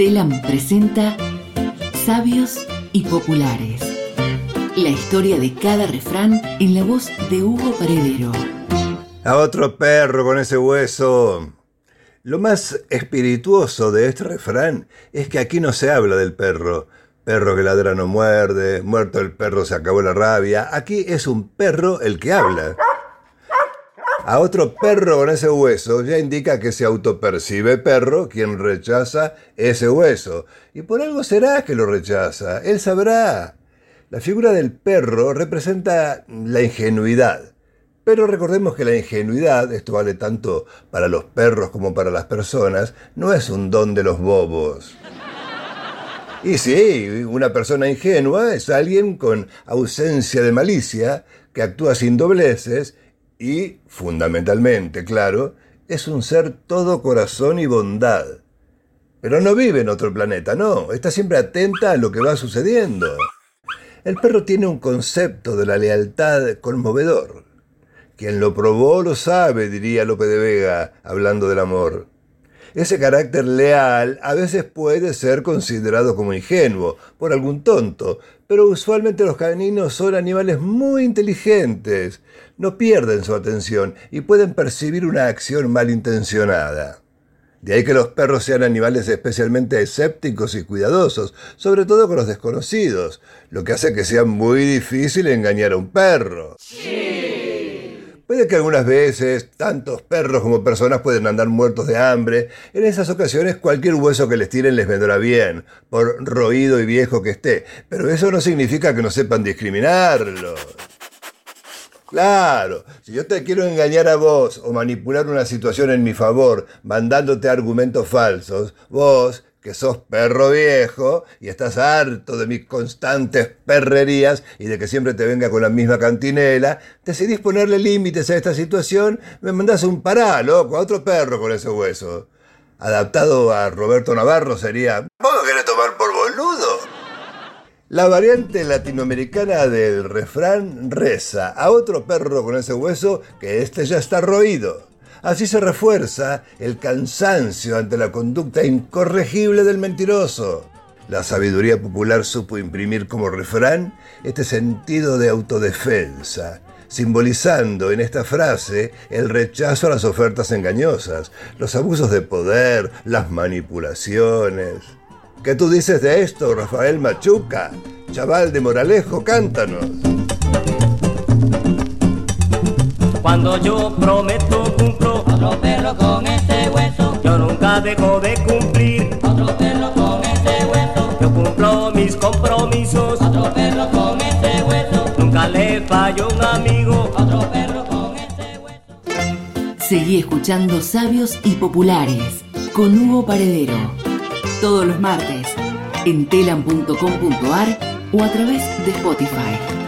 Telam presenta Sabios y Populares. La historia de cada refrán en la voz de Hugo Paredero. A otro perro con ese hueso. Lo más espirituoso de este refrán es que aquí no se habla del perro. Perro que ladra no muerde, muerto el perro se acabó la rabia. Aquí es un perro el que habla. A otro perro con ese hueso ya indica que se autopercibe perro quien rechaza ese hueso. Y por algo será que lo rechaza. Él sabrá. La figura del perro representa la ingenuidad. Pero recordemos que la ingenuidad, esto vale tanto para los perros como para las personas, no es un don de los bobos. Y sí, una persona ingenua es alguien con ausencia de malicia, que actúa sin dobleces y, fundamentalmente, claro, es un ser todo corazón y bondad. Pero no vive en otro planeta, no, está siempre atenta a lo que va sucediendo. El perro tiene un concepto de la lealtad conmovedor. Quien lo probó lo sabe, diría Lope de Vega, hablando del amor. Ese carácter leal a veces puede ser considerado como ingenuo por algún tonto, pero usualmente los caninos son animales muy inteligentes, no pierden su atención y pueden percibir una acción malintencionada. De ahí que los perros sean animales especialmente escépticos y cuidadosos, sobre todo con los desconocidos, lo que hace que sea muy difícil engañar a un perro. Puede que algunas veces tantos perros como personas pueden andar muertos de hambre. En esas ocasiones cualquier hueso que les tiren les vendrá bien, por roído y viejo que esté. Pero eso no significa que no sepan discriminarlo. Claro, si yo te quiero engañar a vos o manipular una situación en mi favor mandándote argumentos falsos, vos que sos perro viejo y estás harto de mis constantes perrerías y de que siempre te venga con la misma cantinela, decidís ponerle límites a esta situación, me mandás un pará, loco, a otro perro con ese hueso. Adaptado a Roberto Navarro sería, ¿vos lo querés tomar por boludo? La variante latinoamericana del refrán reza a otro perro con ese hueso que este ya está roído. Así se refuerza el cansancio ante la conducta incorregible del mentiroso. La sabiduría popular supo imprimir como refrán este sentido de autodefensa, simbolizando en esta frase el rechazo a las ofertas engañosas, los abusos de poder, las manipulaciones. ¿Qué tú dices de esto, Rafael Machuca? Chaval de Moralejo, cántanos. Cuando yo prometo cumplo, otro perro con ese hueso, yo nunca dejo de cumplir. otro perro con ese hueso, Yo cumplo mis compromisos, otro perro con ese hueso, nunca le fallo a un amigo. otro perro con ese hueso. Seguí escuchando Sabios y Populares con Hugo Paredero. Todos los martes en telam.com.ar o a través de Spotify.